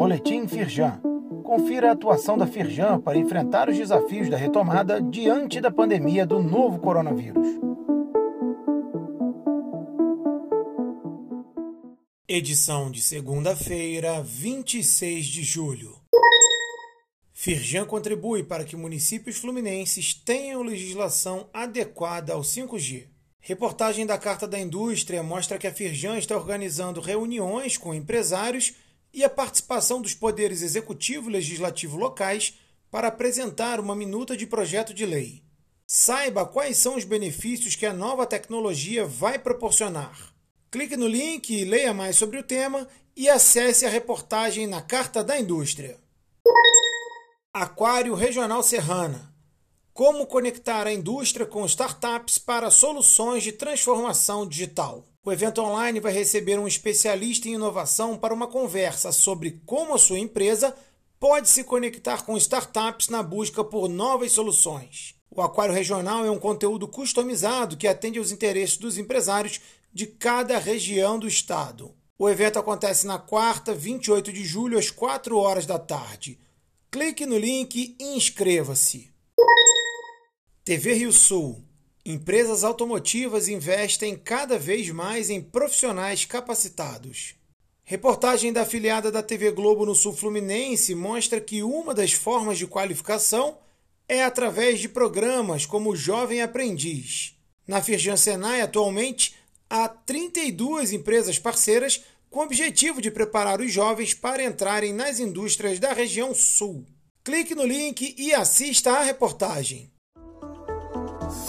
Boletim Firjan. Confira a atuação da Firjan para enfrentar os desafios da retomada diante da pandemia do novo coronavírus. Edição de segunda-feira, 26 de julho. Firjan contribui para que municípios fluminenses tenham legislação adequada ao 5G. Reportagem da Carta da Indústria mostra que a Firjan está organizando reuniões com empresários e a participação dos poderes executivo e legislativo locais para apresentar uma minuta de projeto de lei. Saiba quais são os benefícios que a nova tecnologia vai proporcionar. Clique no link e leia mais sobre o tema e acesse a reportagem na Carta da Indústria. Aquário Regional Serrana. Como conectar a indústria com startups para soluções de transformação digital. O evento online vai receber um especialista em inovação para uma conversa sobre como a sua empresa pode se conectar com startups na busca por novas soluções. O Aquário Regional é um conteúdo customizado que atende aos interesses dos empresários de cada região do estado. O evento acontece na quarta, 28 de julho, às 4 horas da tarde. Clique no link e inscreva-se. TV Rio Sul. Empresas automotivas investem cada vez mais em profissionais capacitados. Reportagem da afiliada da TV Globo no Sul Fluminense mostra que uma das formas de qualificação é através de programas como o Jovem Aprendiz. Na Firjan Senai, atualmente, há 32 empresas parceiras com o objetivo de preparar os jovens para entrarem nas indústrias da região sul. Clique no link e assista à reportagem.